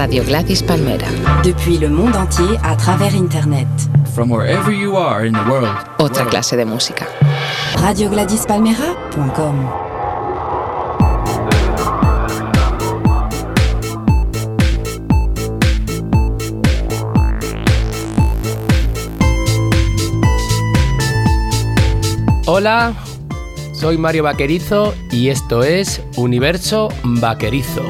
Radio Gladys Palmera. Depuis le monde entier à travers Internet. From wherever you are in the world. Otra clase de música. RadioGladysPalmera.com Hola, soy Mario Vaquerizo y esto es Universo Vaquerizo.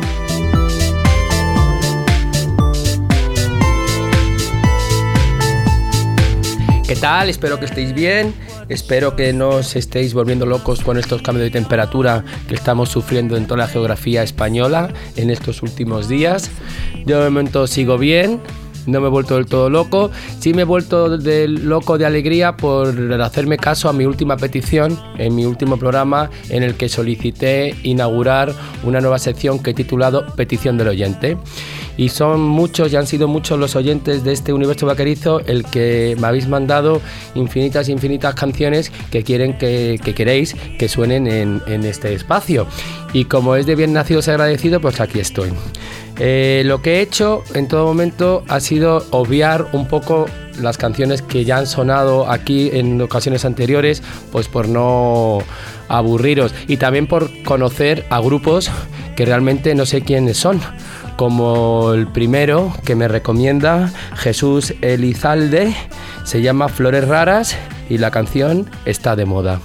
¿Qué tal? Espero que estéis bien. Espero que no os estéis volviendo locos con estos cambios de temperatura que estamos sufriendo en toda la geografía española en estos últimos días. Yo de momento sigo bien, no me he vuelto del todo loco. Sí me he vuelto de loco de alegría por hacerme caso a mi última petición en mi último programa en el que solicité inaugurar una nueva sección que he titulado Petición del Oyente. Y son muchos, y han sido muchos los oyentes de este universo vaquerizo el que me habéis mandado infinitas, infinitas canciones que quieren que, que queréis que suenen en, en este espacio. Y como es de bien nacidos y agradecido, pues aquí estoy. Eh, lo que he hecho en todo momento ha sido obviar un poco las canciones que ya han sonado aquí en ocasiones anteriores, pues por no aburriros y también por conocer a grupos que realmente no sé quiénes son, como el primero que me recomienda Jesús Elizalde, se llama Flores Raras y la canción está de moda.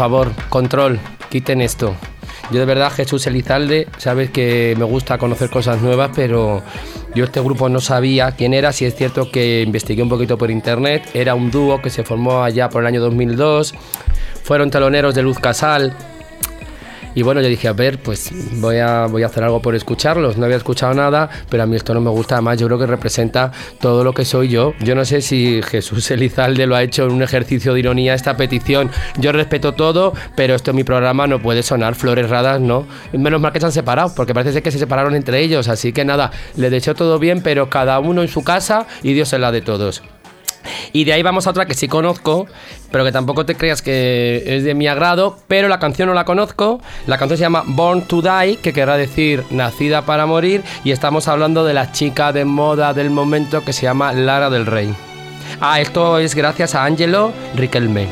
Favor, control, quiten esto. Yo de verdad, Jesús Elizalde, sabes que me gusta conocer cosas nuevas, pero yo este grupo no sabía quién era, si es cierto que investigué un poquito por internet, era un dúo que se formó allá por el año 2002, fueron teloneros de Luz Casal, y bueno, yo dije, a ver, pues voy a, voy a hacer algo por escucharlos. No había escuchado nada, pero a mí esto no me gusta. Además, yo creo que representa todo lo que soy yo. Yo no sé si Jesús Elizalde lo ha hecho en un ejercicio de ironía esta petición. Yo respeto todo, pero esto en mi programa no puede sonar. Flores radas, no. Menos mal que se han separado, porque parece ser que se separaron entre ellos. Así que nada, le deseo todo bien, pero cada uno en su casa y Dios en la de todos. Y de ahí vamos a otra que sí conozco, pero que tampoco te creas que es de mi agrado, pero la canción no la conozco. La canción se llama Born to Die, que querrá decir nacida para morir, y estamos hablando de la chica de moda del momento que se llama Lara del Rey. Ah, esto es gracias a Angelo Riquelme.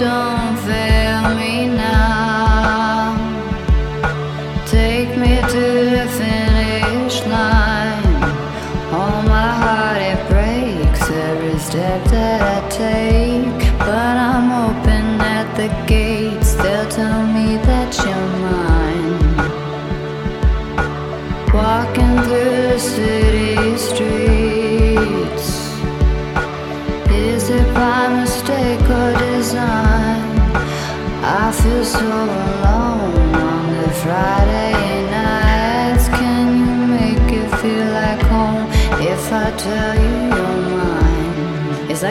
Don't fail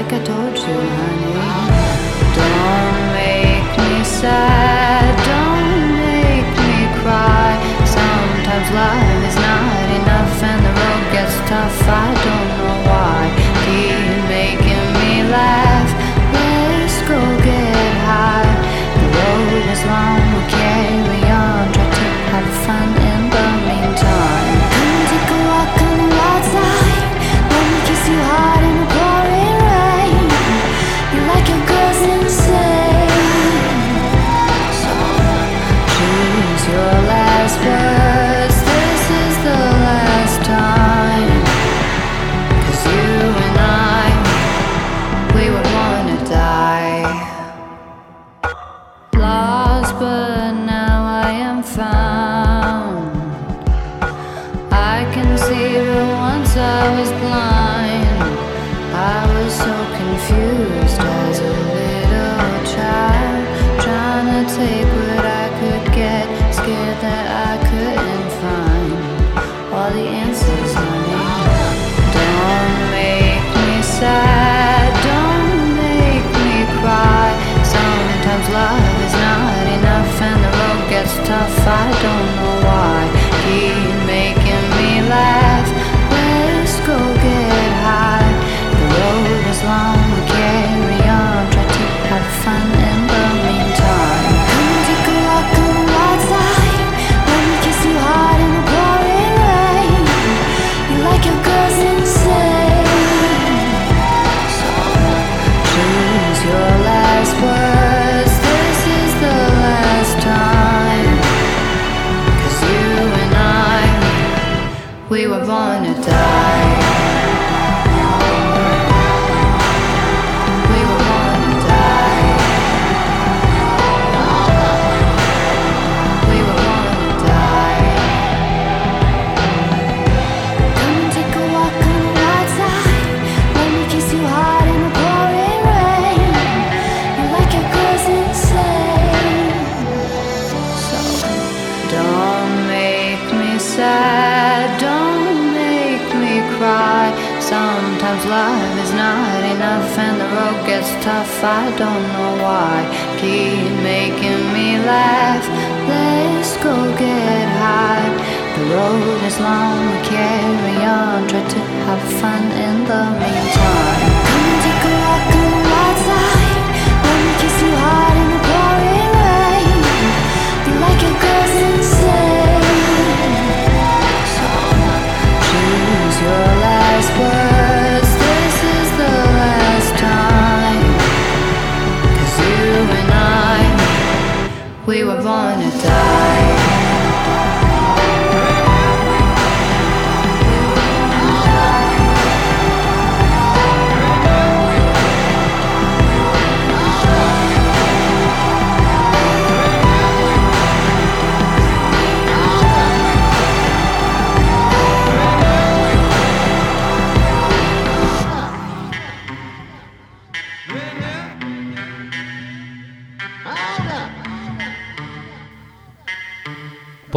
like I told you, honey. Don't make me sad, don't make me cry. Sometimes love is not enough and the road gets tough. I don't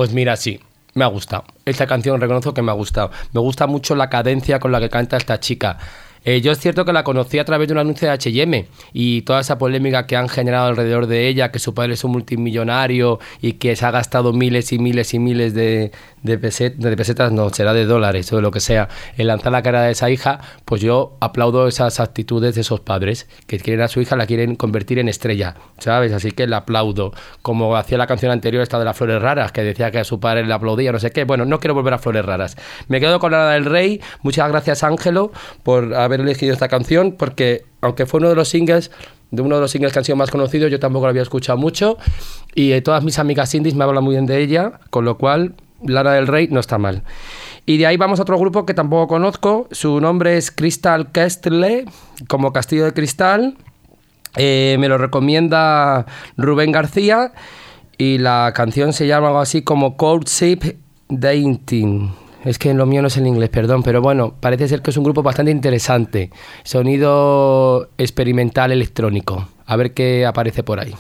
Pues mira, sí, me ha gustado. Esta canción reconozco que me ha gustado. Me gusta mucho la cadencia con la que canta esta chica. Eh, yo es cierto que la conocí a través de un anuncio de H&M y toda esa polémica que han generado alrededor de ella, que su padre es un multimillonario y que se ha gastado miles y miles y miles de, de, de pesetas, no, será de dólares o de lo que sea, en lanzar la cara de esa hija, pues yo aplaudo esas actitudes de esos padres que quieren a su hija, la quieren convertir en estrella, ¿sabes? Así que la aplaudo. Como hacía la canción anterior, esta de las flores raras, que decía que a su padre le aplaudía, no sé qué. Bueno, no quiero volver a flores raras. Me quedo con la del Rey. Muchas gracias, Ángelo, por haber elegido esta canción, porque aunque fue uno de los singles de uno de los singles que han sido más conocidos, yo tampoco lo había escuchado mucho y eh, todas mis amigas indies me hablan muy bien de ella, con lo cual Lara del Rey no está mal. Y de ahí vamos a otro grupo que tampoco conozco, su nombre es Crystal Castle, como Castillo de Cristal. Eh, me lo recomienda Rubén García y la canción se llama algo así como Courtship Dating. Es que lo mío no es en inglés, perdón, pero bueno, parece ser que es un grupo bastante interesante. Sonido experimental electrónico. A ver qué aparece por ahí.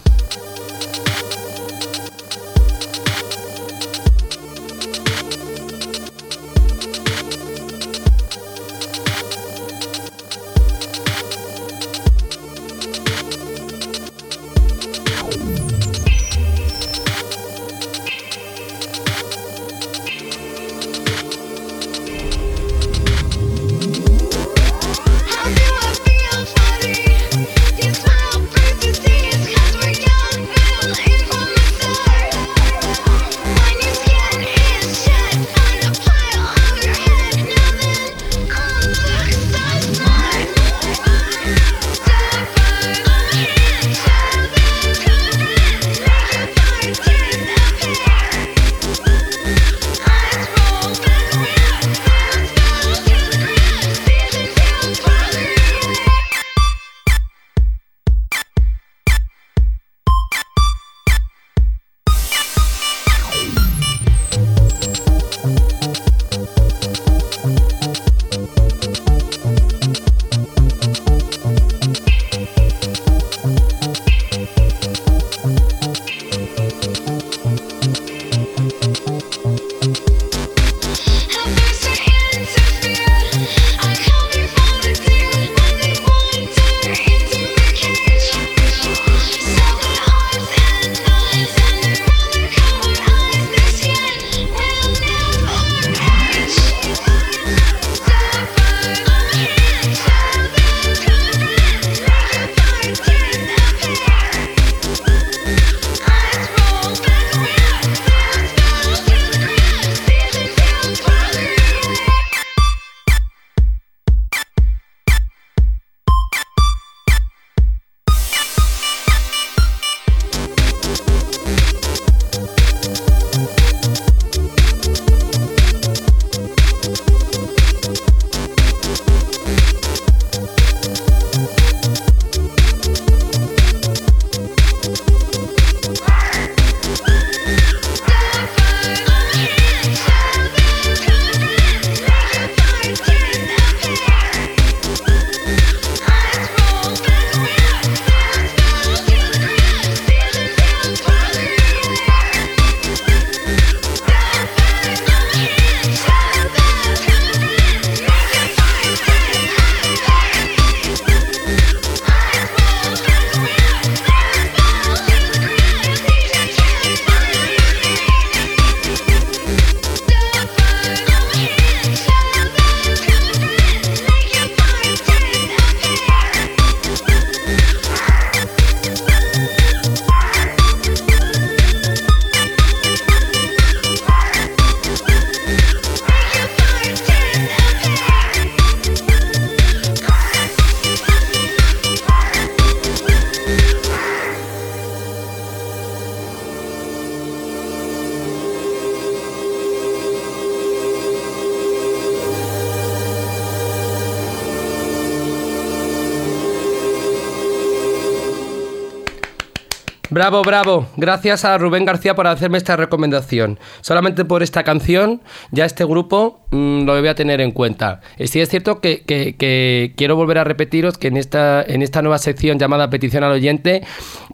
Bravo, bravo. Gracias a Rubén García por hacerme esta recomendación. Solamente por esta canción, ya este grupo mm, lo voy a tener en cuenta. Eh, sí es cierto que, que- que quiero volver a repetiros que en esta, en esta nueva sección llamada Petición al Oyente,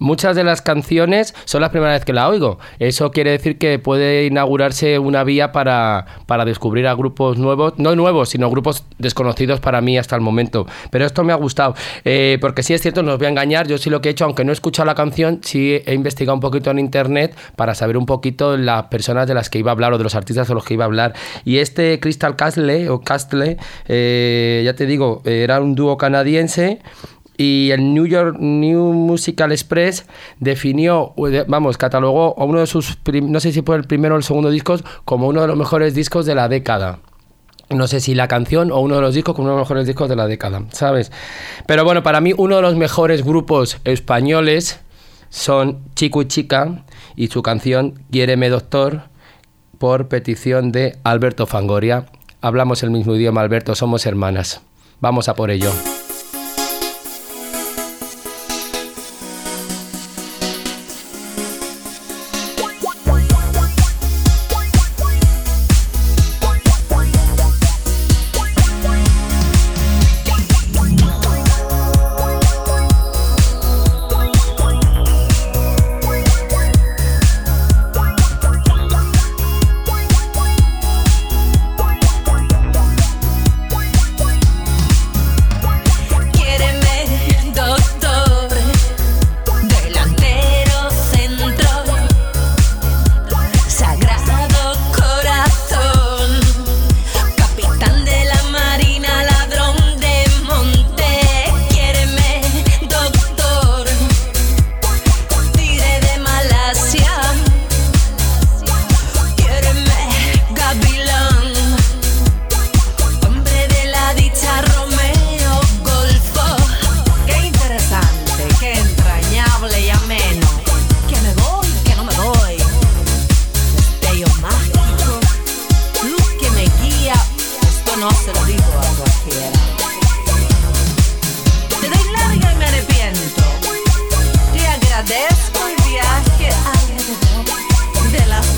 muchas de las canciones son la primera vez que la oigo. Eso quiere decir que puede inaugurarse una vía para, para descubrir a grupos nuevos, no nuevos, sino grupos desconocidos para mí hasta el momento. Pero esto me ha gustado, eh, porque sí es cierto, no os voy a engañar, yo sí lo que he hecho, aunque no he escuchado la canción, sí he investigado un poquito en internet para saber un poquito las personas de las que iba a hablar o de los artistas de los que iba a hablar. Y este Crystal Castle, o Castle, eh, ya te digo, era un dúo canadiense. Y el New York New Musical Express definió, eh, vamos, catalogó uno de sus, no sé si fue el primero o el segundo discos, como uno de los mejores discos de la década. No sé si la canción o uno de los discos como uno de los mejores discos de la década, ¿sabes? Pero bueno, para mí uno de los mejores grupos españoles son Chico y Chica y su canción Quiéreme Doctor por petición de Alberto Fangoria. Hablamos el mismo idioma, Alberto, somos hermanas. Vamos a por ello.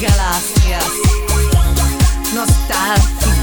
galaxias, nostalgia.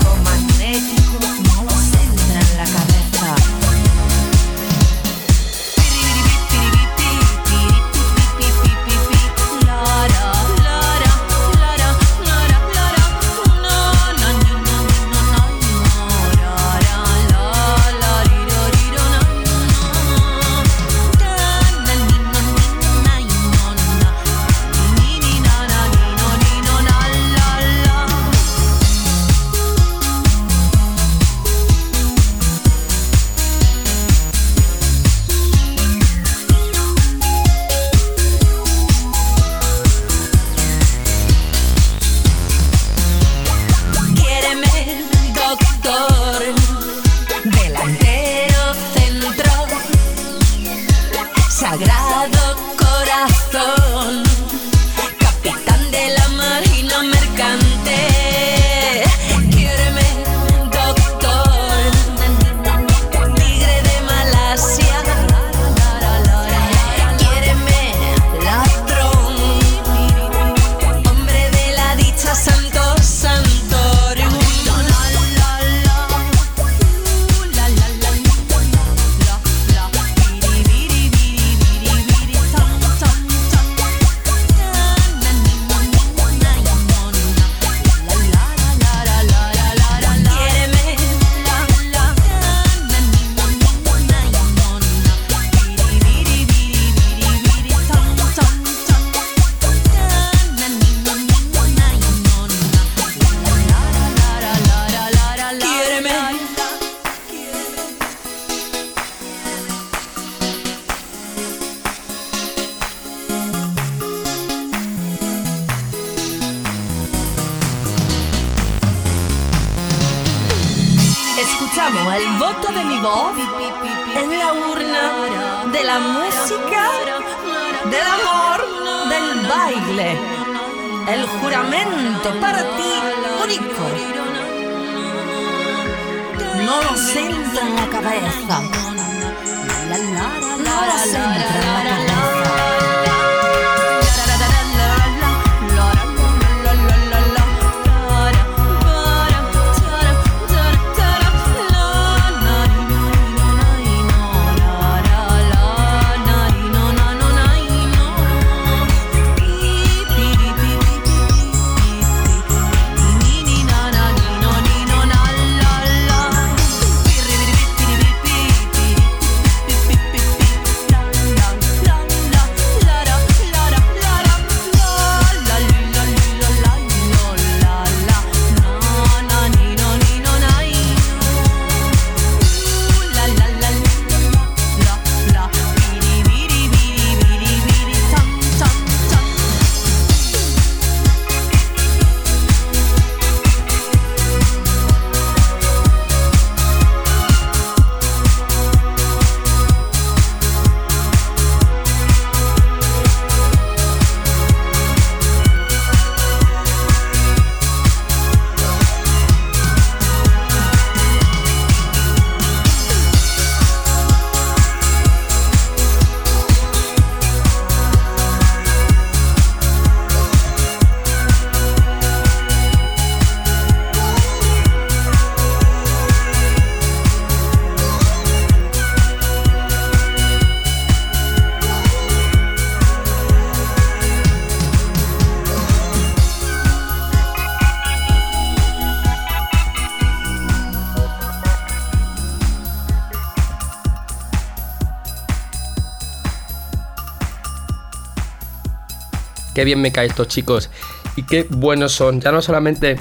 Qué bien me caen estos chicos y qué buenos son. Ya no solamente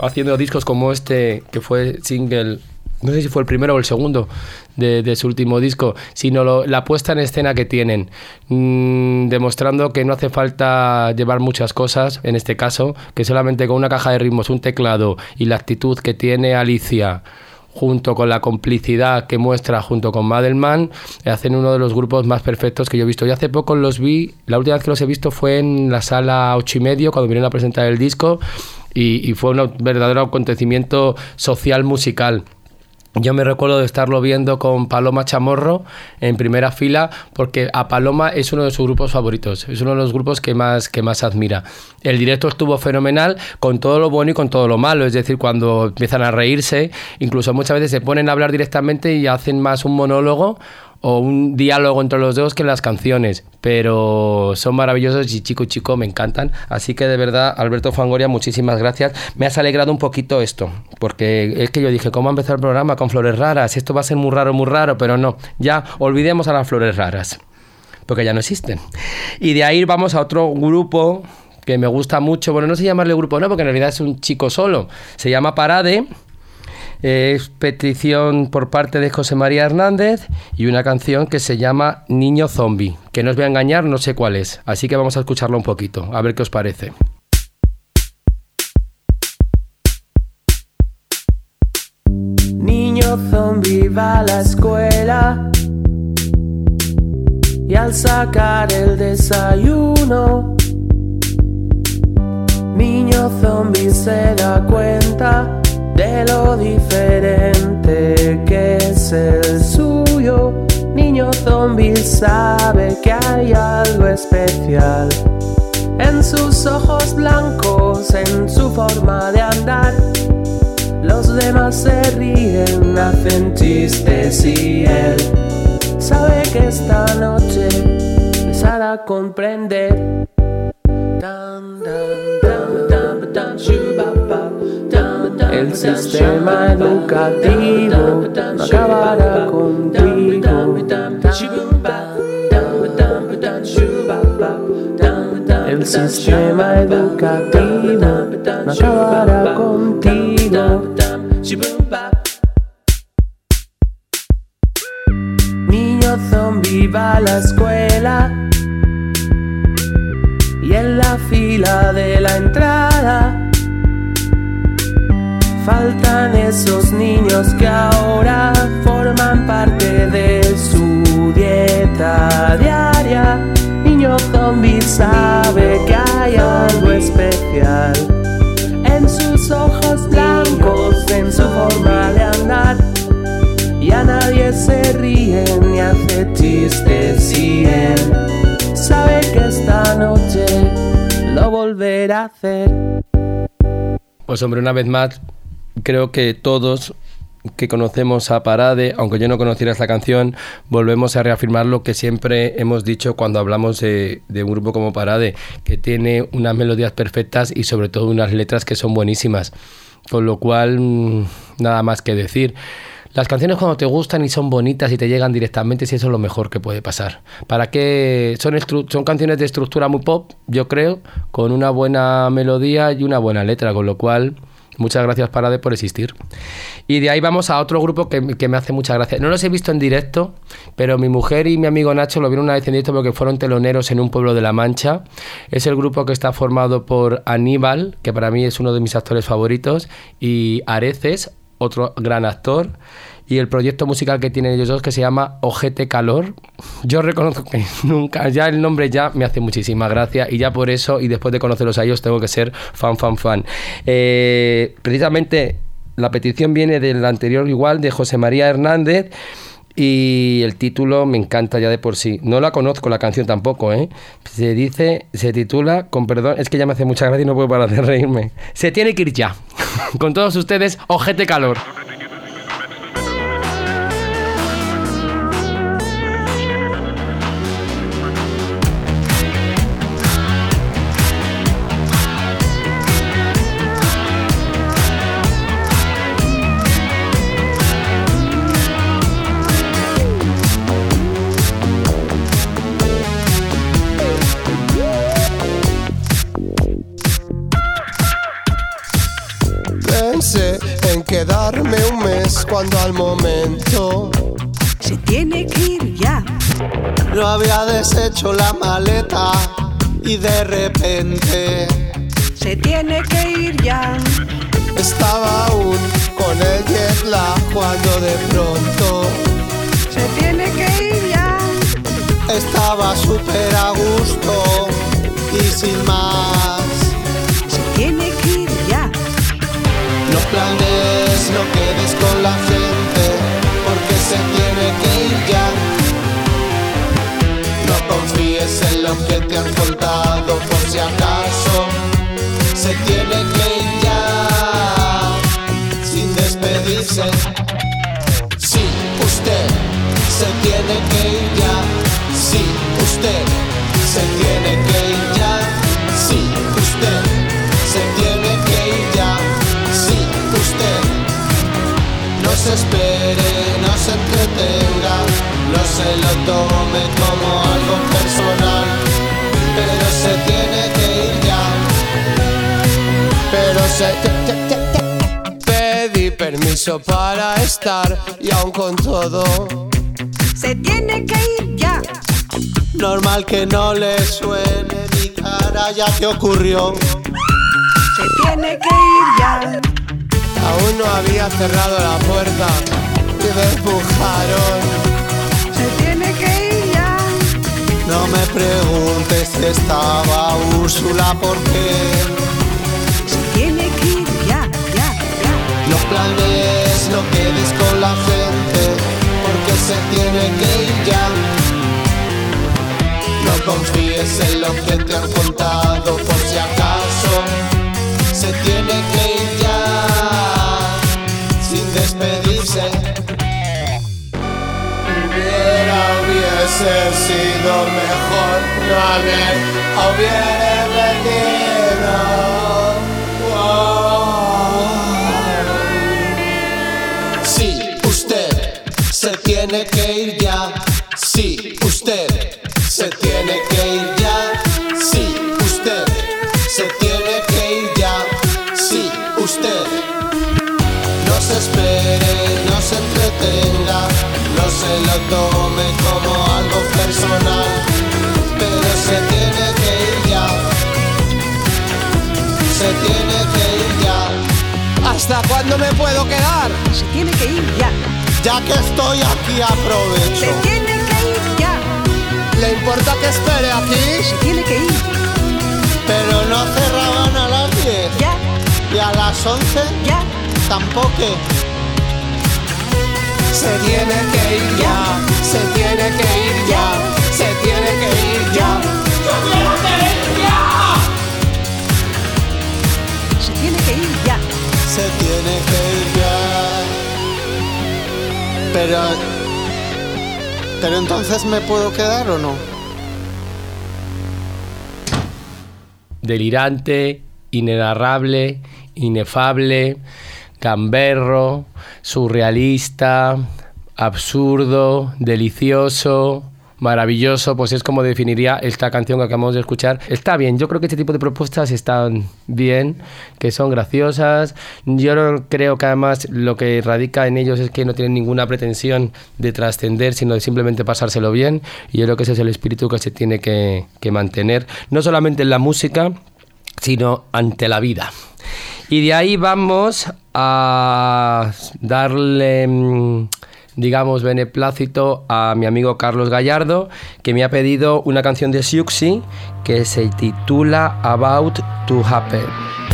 haciendo discos como este, que fue single, no sé si fue el primero o el segundo de, su último disco, sino la puesta en escena que tienen, mm, demostrando que no hace falta llevar muchas cosas, en este caso, que solamente con una caja de ritmos, un teclado y la actitud que tiene Alicia junto con la complicidad que muestra junto con Madelman, hacen uno de los grupos más perfectos que yo he visto. Y hace poco los vi, la última vez que los he visto fue en la sala ocho y medio, cuando vinieron a presentar el disco, y, y fue un verdadero acontecimiento social musical. Yo me recuerdo de estarlo viendo con Paloma Chamorro en primera fila porque a Paloma es uno de sus grupos favoritos, es uno de los grupos que más, que más admira. El directo estuvo fenomenal con todo lo bueno y con todo lo malo, es decir, cuando empiezan a reírse, incluso muchas veces se ponen a hablar directamente y hacen más un monólogo o un diálogo entre los dos que las canciones, pero son maravillosos y chico chico me encantan. Así que de verdad, Alberto Fangoria, muchísimas gracias. Me has alegrado un poquito esto, porque es que yo dije, ¿cómo empezar el programa con flores raras? Esto va a ser muy raro, muy raro, pero no, ya olvidemos a las flores raras, porque ya no existen. Y de ahí vamos a otro grupo que me gusta mucho, bueno, no sé llamarle grupo, no, porque en realidad es un chico solo, se llama Parade es petición por parte de José María Hernández y una canción que se llama Niño Zombie, que no os voy a engañar, no sé cuál es, así que vamos a escucharlo un poquito, a ver qué os parece. Niño zombie va a la escuela y al sacar el desayuno, niño zombie se da cuenta lo diferente que es el suyo. Niño zombie sabe que hay algo especial en sus ojos blancos, en su forma de andar. Los demás se ríen, hacen chistes y él sabe que esta noche les hará comprender. El sistema educativo no acabará contigo. El sistema educativo no acabará contigo. Niño zombie va a la escuela y en la fila de la entrada esos niños que ahora forman parte de su dieta diaria. Niño zombie sabe que hay algo especial en sus ojos blancos, en su forma de andar. Y a nadie se ríe ni hace chistes y él sabe que esta noche lo volverá a hacer. Pues hombre, una vez más, creo que todos que conocemos a Parade, aunque yo no conociera esta canción, volvemos a reafirmar lo que siempre hemos dicho cuando hablamos de, de, un grupo como Parade, que tiene unas melodías perfectas y sobre todo unas letras que son buenísimas. Con lo cual, mm, nada más que decir. Las canciones cuando te gustan y son bonitas y te llegan directamente, si eso es lo mejor que puede pasar. ¿Para qué? Son, son canciones de estructura muy pop, yo creo, con una buena melodía y una buena letra, con lo cual Muchas gracias Parade por existir. Y de ahí vamos a otro grupo que, que, me hace mucha gracia. No los he visto en directo, pero mi mujer y mi amigo Nacho lo vieron una vez en directo porque fueron teloneros en un pueblo de La Mancha. Es el grupo que está formado por Aníbal, que para mí es uno de mis actores favoritos, y Areces, otro gran actor y el proyecto musical que tienen ellos dos que se llama Ojete Calor. Yo reconozco que nunca, ya el nombre ya me hace muchísima gracia y ya por eso y después de conocerlos a ellos tengo que ser fan, fan, fan. Eh, precisamente la petición viene del anterior igual de José María Hernández. Y el título me encanta ya de por sí. No la conozco la canción tampoco, ¿eh? Se dice, se titula, con perdón, es que ya me hace mucha gracia y no puedo parar de reírme. Se tiene que ir ya. con todos ustedes, ojete calor. No había deshecho la maleta y de repente se tiene que ir ya. Estaba aún con el jet lag cuando de pronto se tiene que ir ya. Estaba súper a gusto y sin más. Se tiene que ir ya. No planes, no quedes con la gente, porque se tiene confíes en lo que te han contado, por si acaso se tiene que para estar y aún con todo se tiene que ir ya. Normal que no le suene mi cara ya que ocurrió. Se tiene que ir ya. Aún no había cerrado la puerta y me empujaron. Se tiene que ir ya. No me preguntes si estaba Úrsula porque se planes, no quedes con la gente porque se tiene que ir ya. No confíes en lo que te han contado por si acaso se tiene que ir ya sin despedirse. Hubiera hubiese sido mejor no haber hubiera venido. Tiene que ir ya. Sí, usted se tiene que ir ya. Sí, usted se tiene que ir ya. Sí, usted no se espere, no se entretenga, no se lo tome como algo personal, pero se tiene que ir ya. Se tiene que ir ya. ¿Hasta cuándo? ¿Cuándo me puedo quedar? Se tiene que ir ya. Ya que estoy aquí Se aprovecho. tiene que ir ya. ¿Le importa que espere aquí? Se tiene que ir Pero no cerraban a las 10 ya. y a las 11 Ya. tampoco. Se tiene que ir ya, se tiene que ir ya, se tiene que ir ya. Se tiene que ir ya. Se tiene que ir ya. Pero. Pero entonces me puedo quedar o no? delirante, inenarrable, inefable, gamberro, surrealista, absurdo, delicioso, maravilloso, pues es como definiría esta canción que acabamos de escuchar. Está bien, yo creo que este tipo de propuestas están bien, que son graciosas. Yo creo que además lo que radica en ellos es que no tienen ninguna pretensión de trascender, sino de simplemente pasárselo bien. Y yo creo que ese es el espíritu que se tiene que, que mantener, no solamente en la música, sino ante la vida. Y de ahí vamos a darle, mm, digamos, beneplácito a mi amigo Carlos Gallardo, que me ha pedido una canción de Siuxi que se titula About to Happen.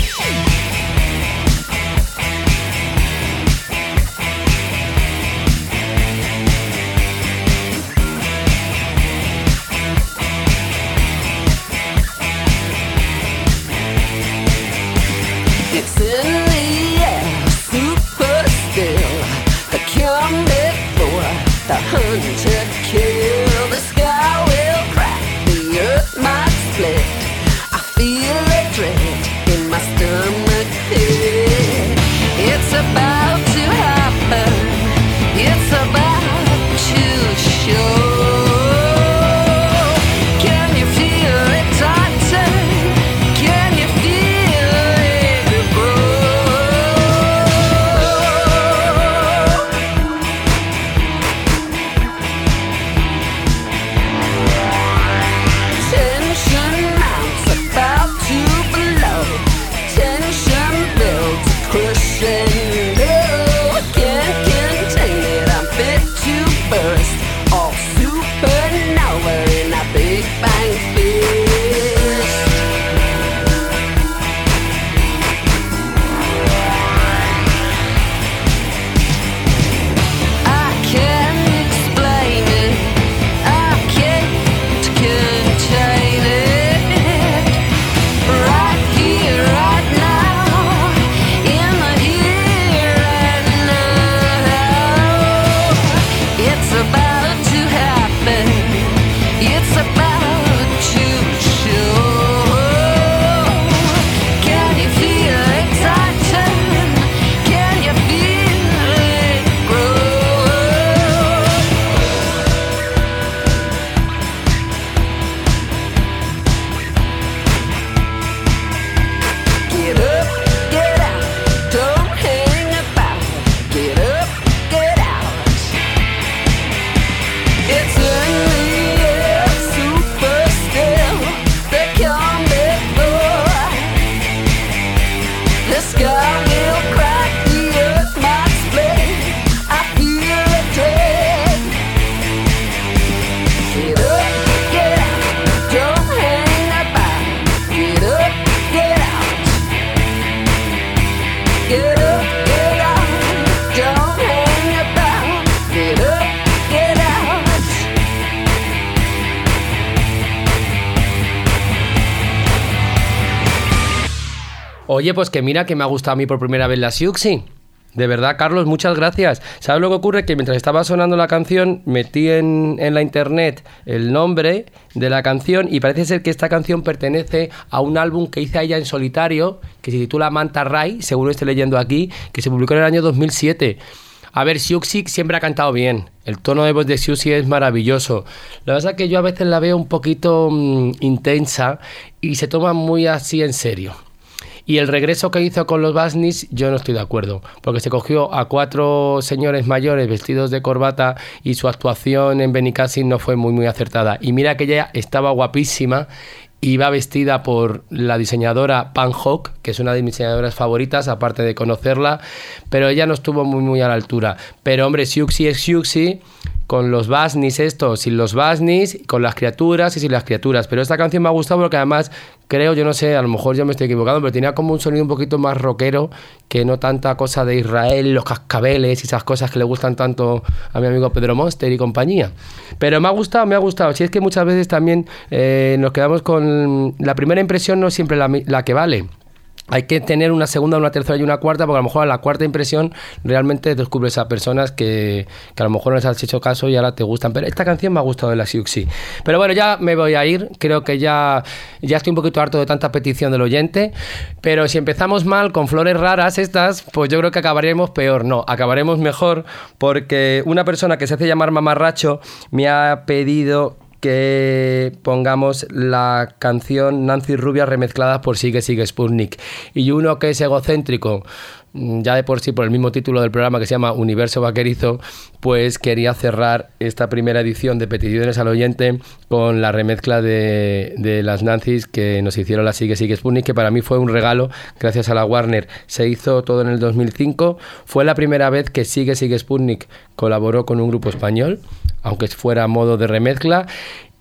Pues que mira que me ha gustado a mí por primera vez la Siuxi. De verdad, Carlos, muchas gracias. ¿Sabes lo que ocurre? Que mientras estaba sonando la canción, metí en, en la internet el nombre de la canción y parece ser que esta canción pertenece a un álbum que hice ella en solitario, que se titula Manta Ray, seguro esté leyendo aquí, que se publicó en el año 2007. A ver, Siuxi siempre ha cantado bien. El tono de voz de Siuxi es maravilloso. La verdad es que yo a veces la veo un poquito mm, intensa y se toma muy así en serio. Y el regreso que hizo con los Basnis, yo no estoy de acuerdo, porque se cogió a cuatro señores mayores vestidos de corbata y su actuación en Benicassin no fue muy muy acertada. Y mira que ella estaba guapísima va vestida por la diseñadora Pan Hawk, que es una de mis diseñadoras favoritas, aparte de conocerla, pero ella no estuvo muy, muy a la altura. Pero hombre, Siuxi es Siuxi, con los Basnis esto, sin los Basnis, con las criaturas y sin las criaturas. Pero esta canción me ha gustado porque además creo, yo no sé, a lo mejor yo me estoy equivocando, pero tenía como un sonido un poquito más rockero que no tanta cosa de Israel, los cascabeles y esas cosas que le gustan tanto a mi amigo Pedro Monster y compañía. Pero me ha gustado, me ha gustado. Si es que muchas veces también eh, nos quedamos con la primera impresión no siempre la que vale hay que tener una segunda, una tercera y una cuarta, porque a lo mejor a la cuarta impresión realmente descubres a personas que, que a lo mejor no les has hecho caso y ahora te gustan. Pero esta canción me ha gustado de la Siuxi. Pero bueno, ya me voy a ir. Creo que ya, ya estoy un poquito harto de tanta petición del oyente. Pero si empezamos mal con flores raras estas, pues yo creo que acabaremos peor. No, acabaremos mejor porque una persona que se hace llamar mamarracho me ha pedido que pongamos la canción Nancy Rubia remezclada por Sigue Sigue Sputnik. Y uno que es egocéntrico, ya de por sí por el mismo título del programa que se llama Universo Vaquerizo, pues quería cerrar esta primera edición de Peticiones al Oyente con la remezcla de, de las Nancy's que nos hicieron la Sigue Sigue Sputnik, que para mí fue un regalo gracias a la Warner. Se hizo todo en el 2005, fue la primera vez que Sigue Sigue Sputnik colaboró con un grupo español aunque fuera a modo de remezcla.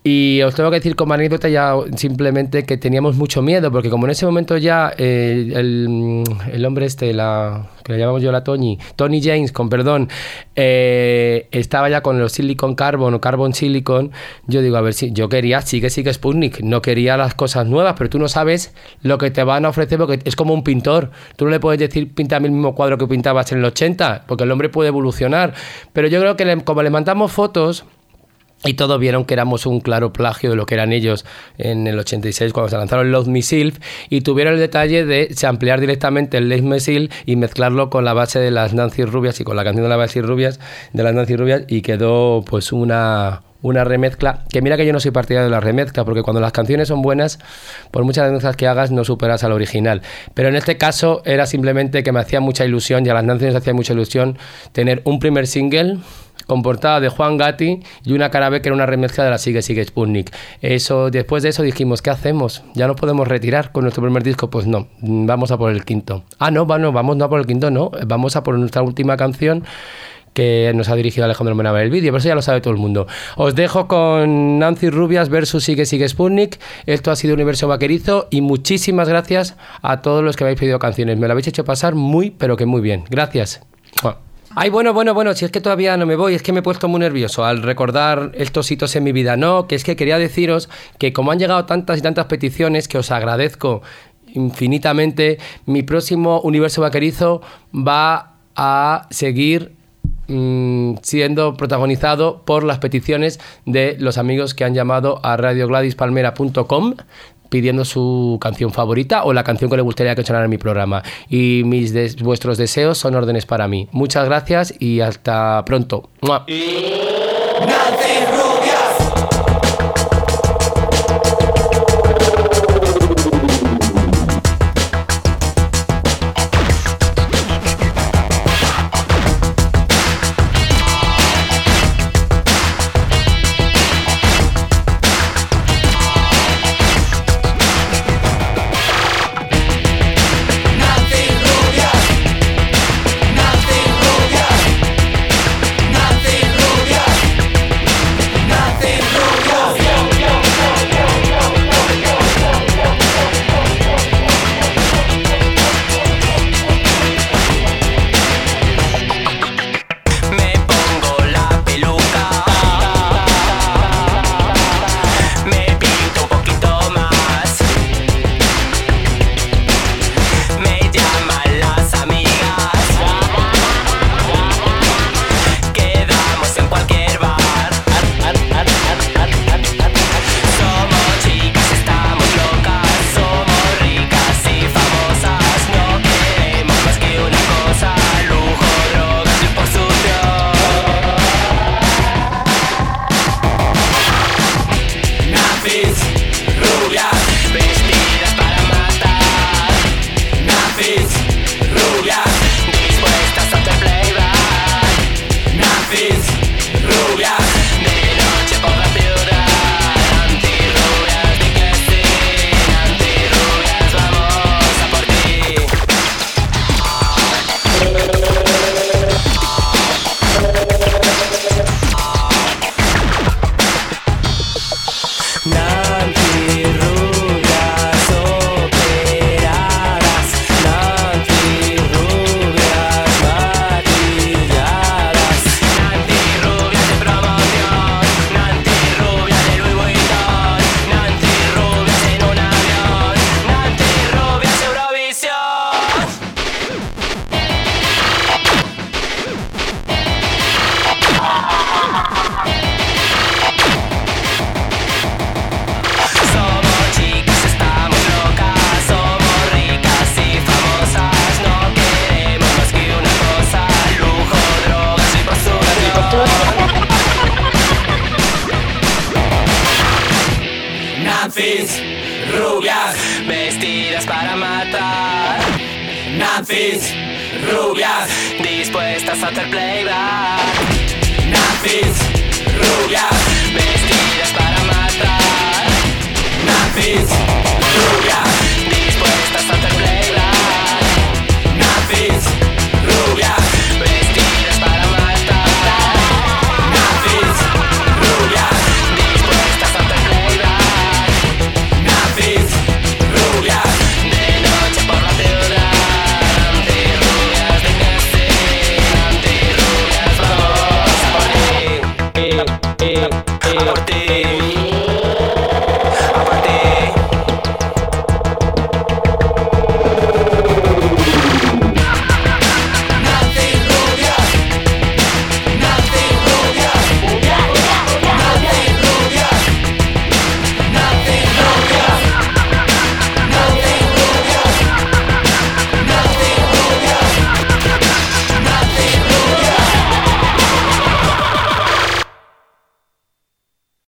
Y os tengo que decir como anécdota ya simplemente que teníamos mucho miedo, porque como en ese momento ya eh, el, el, hombre este, la, que le llamamos yo la Tony, Tony James, con perdón, eh, estaba ya con los Silicon Carbon o Carbon Silicon, yo digo, a ver si yo quería, sigue, sigue Sputnik, no quería las cosas nuevas, pero tú no sabes lo que te van a ofrecer porque es como un pintor. Tú no le puedes decir, píntame el mismo cuadro que pintabas en el 80, porque el hombre puede evolucionar. Pero yo creo que le, como le mandamos fotos, y todos vieron que éramos un claro plagio de lo que eran ellos en el 86 cuando se lanzaron Love Me Silf y tuvieron el detalle de ampliar directamente el Love Me Silf y mezclarlo con la base de las Nancy Rubias y con la canción de las Nancy Rubias de las Nancy Rubias y quedó pues una una remezcla, que mira que yo no soy partidario de la remezcla, porque cuando las canciones son buenas, por muchas remezclas que hagas, no superas al original. Pero en este caso era simplemente que me hacía mucha ilusión, y a las canciones hacía mucha ilusión, tener un primer single con portada de Juan Gatti y una cara B que era una remezcla de la Sigue Sigue Sputnik. Eso, después de eso dijimos, ¿qué hacemos? ¿Ya nos podemos retirar con nuestro primer disco? Pues no, vamos a por el quinto. Ah, no, bueno, vamos no a por el quinto, no, vamos a por nuestra última canción que nos ha dirigido Alejandro Menaba el vídeo, pero eso ya lo sabe todo el mundo. Os dejo con Nancy Rubias versus Sigue Sigue Sputnik. Esto ha sido Universo Vaquerizo y muchísimas gracias a todos los que habéis pedido canciones. Me lo habéis hecho pasar muy, pero que muy bien. Gracias. Ay, bueno, bueno, bueno, si es que todavía no me voy, es que me he puesto muy nervioso al recordar estos hitos en mi vida. No, que es que quería deciros que como han llegado tantas y tantas peticiones, que os agradezco infinitamente, mi próximo universo vaquerizo va a seguir mm, siendo protagonizado por las peticiones de los amigos que han llamado a radiogradispalmera.com pidiendo su canción favorita o la canción que le gustaría que sonara en mi programa. Y mis des vuestros deseos son órdenes para mí. Muchas gracias y hasta pronto. ¡Mua! Nanfis, rubias, vestidas para matar. Nanfis, rubias, dispuestas a hacer playback. Nanfis, rubias, vestidas para matar. Nanfis, rubias, Norte.